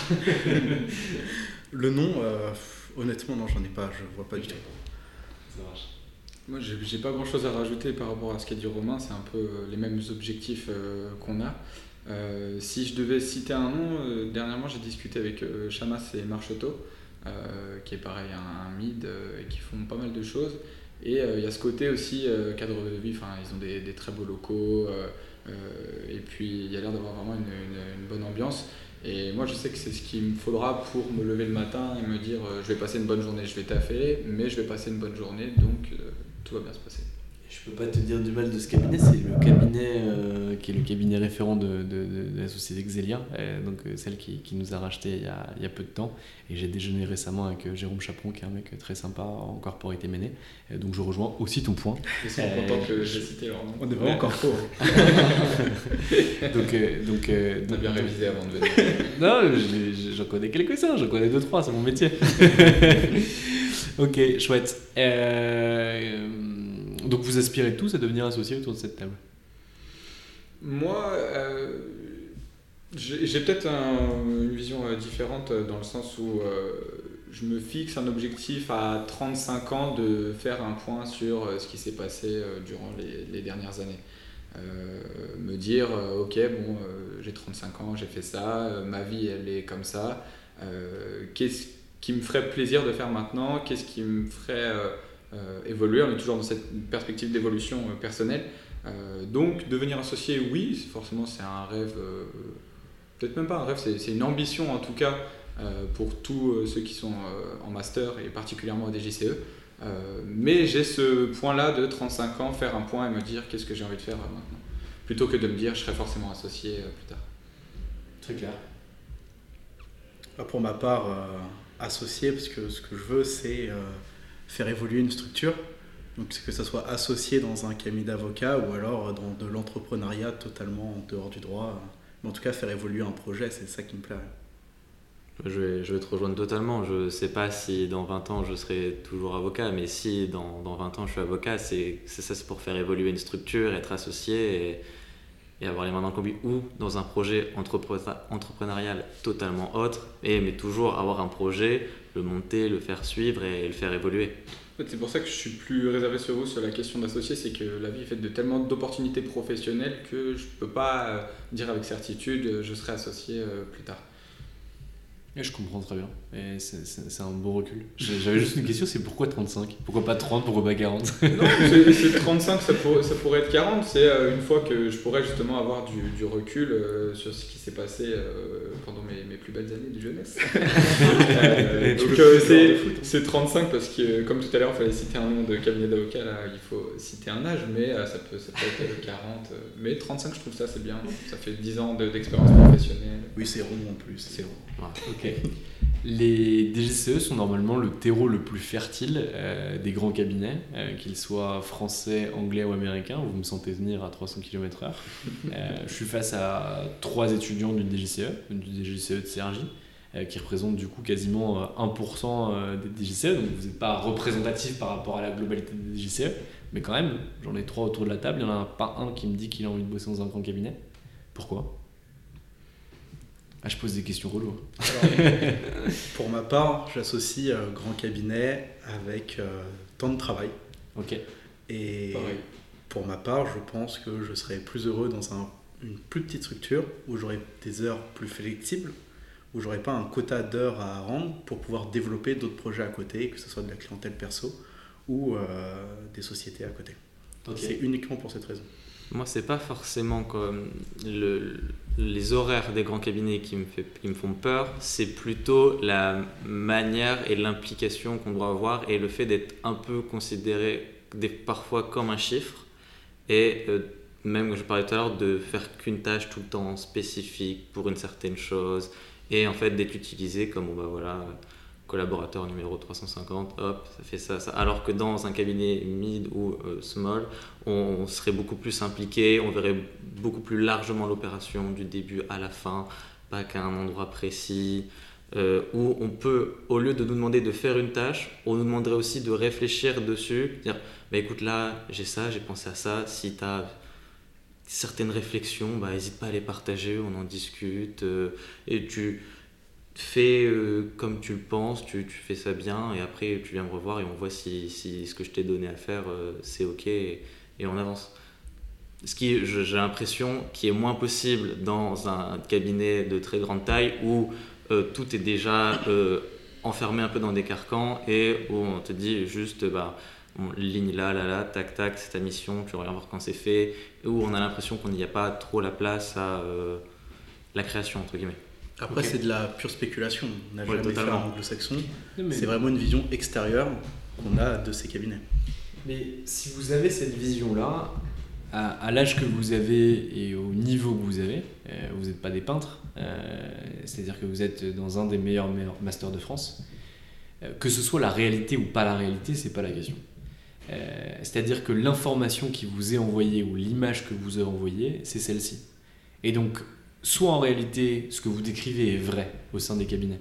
Le nom, euh, honnêtement, non, j'en ai pas, je vois pas du tout. Ça marche. Moi, j'ai pas grand chose à rajouter par rapport à ce qu'a dit Romain, c'est un peu les mêmes objectifs euh, qu'on a. Euh, si je devais citer un nom, dernièrement j'ai discuté avec Chamas et Marcheteau, qui est pareil, un, mid, et qui font pas mal de choses. Et il y a ce côté aussi, cadre de vie, ils ont des, très beaux locaux, et puis il y a l'air d'avoir vraiment une, une, bonne ambiance. Et moi je sais que c'est ce qu'il me faudra pour me lever le matin et me dire je vais passer une bonne journée, je vais taffer, mais je vais passer une bonne journée, donc tout va bien se passer. Je peux pas te dire du mal de ce cabinet, c'est le cabinet euh, qui est le cabinet référent de, de, la société Xelia, euh, donc euh, celle qui, qui, nous a racheté il y a, il y a, peu de temps. Et j'ai déjeuné récemment avec Jérôme Chaperon, qui est un mec très sympa en corporate mené. donc je rejoins aussi ton point. Je suis content que j'ai cité leur nom. On est vraiment encore faux. donc, donc, donc, bien révisé avant de venir. non, j'en connais quelques-uns, j'en connais deux trois, c'est mon métier. ok, chouette. Euh, donc vous aspirez tous à devenir associés autour de cette table? Moi, euh, j'ai peut-être une vision euh, différente dans le sens où je me fixe un objectif à 35 ans de faire un point sur ce qui s'est passé durant les, dernières années. me dire, ok, bon, j'ai 35 ans, j'ai fait ça, ma vie, elle est comme ça. Qu'est-ce qui me ferait plaisir de faire maintenant? Qu'est-ce qui me ferait évoluer On est toujours dans cette perspective d'évolution personnelle. donc, devenir associé, oui, forcément, c'est un rêve peut-être même pas un rêve, c'est une ambition en tout cas euh, pour tous euh, ceux qui sont euh, en master et particulièrement au DGCE. mais j'ai ce point-là de 35 ans, faire un point et me dire qu'est-ce que j'ai envie de faire maintenant, plutôt que de me dire je serai forcément associé plus tard. Très clair. Pour ma part, associé, parce que ce que je veux, c'est faire évoluer une structure. Donc que ce soit associé dans un cabinet d'avocat ou alors dans de l'entrepreneuriat totalement en dehors du droit en tout cas, faire évoluer un projet, c'est ça qui me plaît. Je vais, te rejoindre totalement. Je ne sais pas si dans 20 ans je serai toujours avocat, mais si dans, dans 20 ans je suis avocat, c'est ça, c'est pour faire évoluer une structure, être associé et avoir les mains dans le cambouis ou dans un projet entrepreneurial totalement autre, et, mais toujours avoir un projet, le monter, le faire suivre et le faire évoluer c'est pour ça que je suis plus réservé sur vous sur la question d'associer, c'est que la vie est faite de tellement d'opportunités professionnelles que je ne peux pas euh, dire avec certitude euh, je serai associé euh, plus tard. Et je comprends très bien. Et c'est un beau recul. J'avais juste une question, c'est pourquoi 35 Pourquoi pas 30 Pourquoi pas 40 Non, c'est 35, ça, ça, pourrait être 40. C'est une fois que je pourrais justement avoir du, du recul sur ce qui s'est passé pendant mes, mes, plus belles années de jeunesse. donc c'est 35 parce que, comme tout à l'heure, il fallait citer un nom de cabinet d'avocat, là, il faut citer un âge, mais ça, peut, ça peut être 40. mais 35, je trouve ça, c'est bien. Ça fait 10 ans d'expérience professionnelle. Oui, c'est rond en plus. C'est rond. ok. Les DGCE sont normalement le terreau le plus fertile euh, des grands cabinets, euh, qu'ils soient français, anglais ou américains. Vous me sentez venir à 300 km/h. Euh, je suis face à trois étudiants du DGCE, du DGCE de CRJ, qui représentent du coup quasiment 1% des DGCE. Donc vous n'êtes pas représentatif par rapport à la globalité des DGCE, mais quand même, j'en ai trois autour de la table. Il n'y en a pas un qui me dit qu'il a envie de bosser dans un grand cabinet. Pourquoi? Ah, je pose des questions reloues. pour ma part, j'associe euh, grand cabinet avec euh, temps de travail. Ok. Et pour ma part, je pense que je serais plus heureux dans une plus petite structure où j'aurais des heures plus flexibles, où j'aurais pas un quota d'heures à rendre pour pouvoir développer d'autres projets à côté, que ce soit de la clientèle perso ou euh, des sociétés à côté. C'est uniquement pour cette raison. Moi, c'est pas forcément comme le, les horaires des grands cabinets qui me, font peur, c'est plutôt la manière et l'implication qu'on doit avoir et le fait d'être un peu considéré parfois comme un chiffre. Et euh, même, je parlais tout à l'heure, de faire qu'une tâche tout le temps spécifique pour une certaine chose et en fait d'être utilisé comme, bah voilà, collaborateur numéro 350, hop, ça fait ça, ça. Alors que dans un cabinet mid ou euh, small, on, serait beaucoup plus impliqué, on verrait beaucoup plus largement l'opération du début à la fin, pas qu'à un endroit précis. Euh, où on peut, au lieu de nous demander de faire une tâche, on nous demanderait aussi de réfléchir dessus, dire bah écoute là, j'ai ça, j'ai pensé à ça, si tu as certaines réflexions, bah n'hésite pas à les partager, on en discute, euh, et tu fais euh, comme tu le penses, tu, tu, fais ça bien, et après tu viens me revoir et on voit si, si ce que je t'ai donné à faire, euh, c'est ok, et, on avance. Ce qui, j'ai l'impression, qui est moins possible dans un cabinet de très grande taille où euh, tout est déjà enfermé un peu dans des carcans et où on te dit juste, bah, ligne là, là, là, tac, tac, c'est ta mission, tu reviens voir quand c'est fait, où on a l'impression qu'on n'y a pas trop la place à la création, entre guillemets. Après, c'est de la pure spéculation. On n'a jamais fait un anglo-saxon. C'est vraiment une vision extérieure qu'on a de ces cabinets. Mais si vous avez cette vision-là, à, l'âge que vous avez et au niveau que vous avez, euh, vous n'êtes pas des peintres, euh, c'est-à-dire que vous êtes dans un des meilleurs, meilleurs masters de France. Euh, que ce soit la réalité ou pas la réalité, c'est pas la question. c'est-à-dire que l'information qui vous est envoyée ou l'image que vous avez envoyée, c'est celle-ci. Et donc, soit en réalité ce que vous décrivez est vrai au sein des cabinets.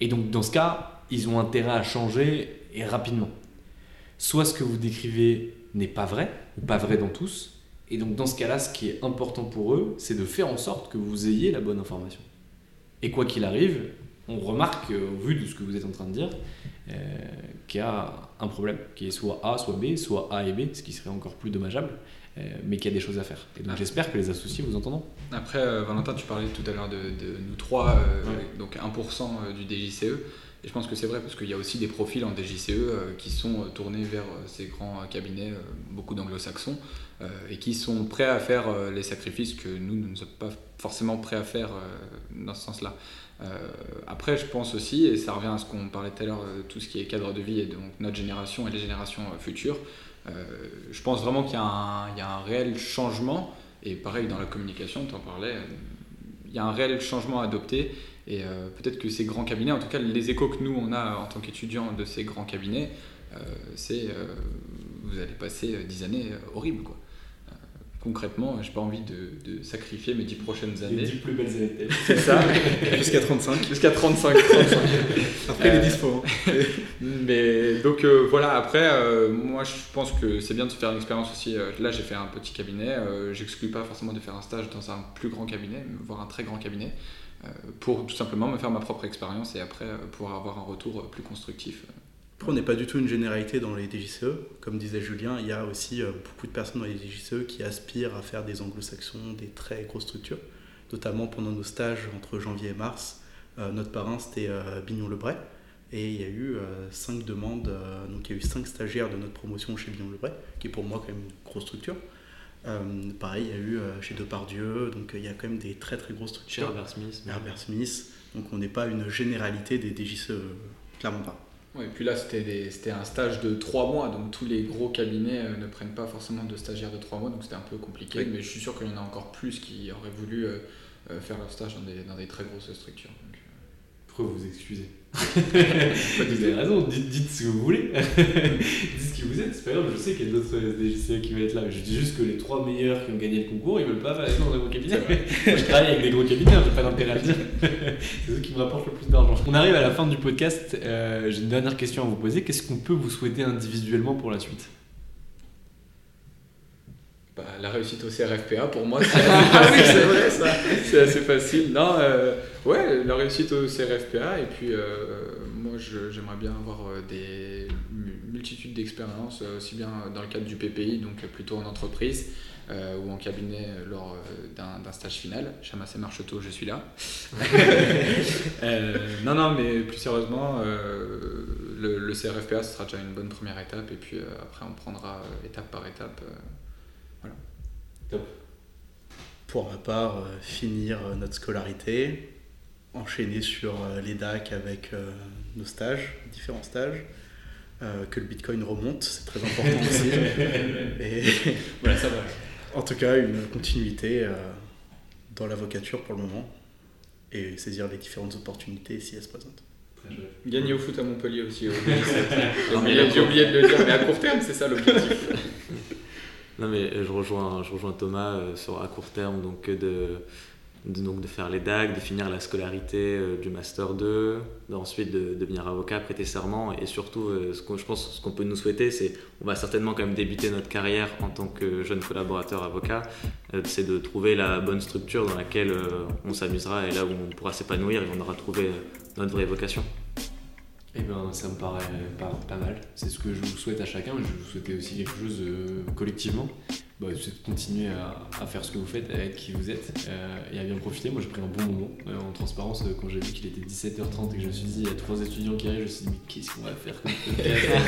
Et donc dans ce cas, ils ont intérêt à changer et rapidement. Soit ce que vous décrivez n'est pas vrai, ou pas vrai dans tous, et donc dans ce cas-là, ce qui est important pour eux, c'est de faire en sorte que vous ayez la bonne information. Et quoi qu'il arrive, on remarque, au vu de ce que vous êtes en train de dire, euh, qu'il y a un problème, qui est soit A, soit B, soit A et B, ce qui serait encore plus dommageable. Mais qu'il y a des choses à faire. Et donc j'espère que les associés vous entendront. Après, Valentin, tu parlais tout à l'heure de, nous trois, donc 1% du DJCE. Et je pense que c'est vrai parce qu'il y a aussi des profils en DJCE qui sont tournés vers ces grands cabinets, beaucoup d'anglo-saxons, et qui sont prêts à faire les sacrifices que nous, nous ne sommes pas forcément prêts à faire dans ce sens-là. Euh, après, je pense aussi, et ça revient à ce qu'on parlait tout à l'heure, euh, tout ce qui est cadre de vie et donc notre génération et les générations euh, futures, je pense vraiment qu'il y, a un réel changement, et pareil dans la communication, tu en parlais, il y a un réel changement à adopter, et peut-être que ces grands cabinets, en tout cas les échos que nous on a en tant qu'étudiants de ces grands cabinets, c'est vous allez passer 10 années horribles. Quoi concrètement, j'ai pas envie de, sacrifier mes 10 prochaines années. Les 10 plus belles années. C'est ça. Jusqu'à 35. Jusqu'à 35. après les dispo. Hein. mais donc euh, voilà, après, euh, moi je pense que c'est bien de se faire une expérience aussi. Euh, là, j'ai fait un petit cabinet. J'exclus pas forcément de faire un stage dans un plus grand cabinet, voire un très grand cabinet, pour tout simplement me faire ma propre expérience et après pouvoir avoir un retour plus constructif. Après, on n'est pas du tout une généralité dans les DJCE. Comme disait Julien, il y a aussi euh, beaucoup de personnes dans les DJCE qui aspirent à faire des anglo-saxons, des très grosses structures. Notamment pendant nos stages entre janvier et mars, euh, notre parrain c'était euh, Bignon-Lebray. Et il y a eu cinq demandes, donc il y a eu cinq stagiaires de notre promotion chez Bignon-Lebray, qui est pour moi quand même une grosse structure. pareil, il y a eu chez Depardieu, donc il y a quand même des très très grosses structures. Herbert Smith. Herbert Smith. Donc on n'est pas une généralité des DJCE, clairement pas. Ouais, et puis là, c'était un stage de trois mois, donc tous les gros cabinets euh, ne prennent pas forcément de stagiaires de trois mois, donc c'était un peu compliqué. Mais je suis sûr qu'il y en a encore plus qui auraient voulu euh, euh, faire leur stage dans des, dans des très grosses structures. Pourquoi vous excusez? Vous avez raison, dites, ce que vous voulez. dites ce qui vous êtes, c'est pas grave, je sais qu'il y a d'autres DGCE qui vont être là. Je dis juste que les trois meilleurs qui ont gagné le concours, ils veulent pas aller dans un gros cabinet. Moi, je travaille avec des gros cabinets, hein, j'ai pas d'intérêt à le dire. c'est eux qui me rapportent le plus d'argent. On arrive à la fin du podcast. Euh, j'ai une dernière question à vous poser. Qu'est-ce qu'on peut vous souhaiter individuellement pour la suite? Bah, la réussite au CRFPA, pour moi, c'est assez, assez facile. Non, euh, ouais, la réussite au CRFPA, et puis euh, moi, j'aimerais bien avoir euh, des multitudes d'expériences, aussi bien dans le cadre du PPI, donc plutôt en entreprise, ou en cabinet lors d'un stage final. Chamassé Marcheteau, je suis là. non, non, mais plus sérieusement, le, le, CRFPA, ce sera déjà une bonne première étape, et puis après, on prendra étape par étape. Pour ma part, euh, finir euh, notre scolarité, enchaîner sur euh, les DAC avec nos stages, différents stages. que le Bitcoin remonte, c'est très important aussi. Et voilà, ça va. En tout cas, une continuité dans l'avocature pour le moment et saisir les différentes opportunités si elles se présentent. Gagner au foot à Montpellier aussi. J'ai oublié de le dire, mais à court terme, c'est ça l'objectif. Non, mais je rejoins, je rejoins Thomas euh, sur à court terme, donc de, donc de faire les DAG, de finir la scolarité euh, du Master 2, ensuite de, devenir avocat, prêter serment, et surtout, euh, ce je pense ce qu'on peut nous souhaiter, c'est on va certainement quand même débuter notre carrière en tant que jeune collaborateur avocat, c'est de trouver la bonne structure dans laquelle on s'amusera et là où on pourra s'épanouir et on aura trouvé notre vraie vocation. Eh bien, ça me paraît pas, mal. C'est ce que je vous souhaite à chacun. Je vous souhaitais aussi quelque chose euh, collectivement. Bah, c'est de continuer à, faire ce que vous faites, à être qui vous êtes euh, et à bien profiter. Moi, j'ai pris un bon moment euh, en transparence quand j'ai vu qu'il était 17h30 et que je me suis dit, il y a trois étudiants qui arrivent. Je me suis dit, mais qu'est-ce qu'on va faire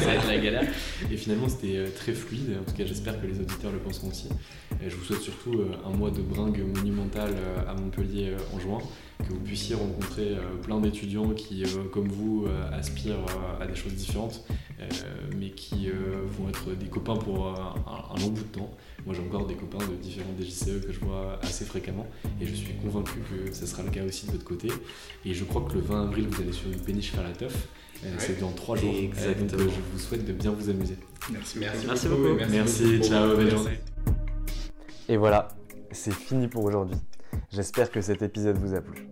Ça va être la galère. Et finalement, c'était très fluide. En tout cas, j'espère que les auditeurs le penseront aussi. Et je vous souhaite surtout un mois de bringue monumental à Montpellier en juin que vous puissiez rencontrer euh, plein d'étudiants qui, euh, comme vous, euh, aspirent à des choses différentes, mais qui vont être des copains pour un, long bout de temps. Moi, j'ai encore des copains de différents DJCE que je vois assez fréquemment, et je suis convaincu que ça sera le cas aussi de votre côté. Et je crois que le 20 avril, vous allez sur une péniche faire la teuf. C'est dans trois jours. Exactement. Donc, je vous souhaite de bien vous amuser. Merci, merci, merci beaucoup. Merci, ciao, belle journée. Et voilà, c'est fini pour aujourd'hui. J'espère que cet épisode vous a plu.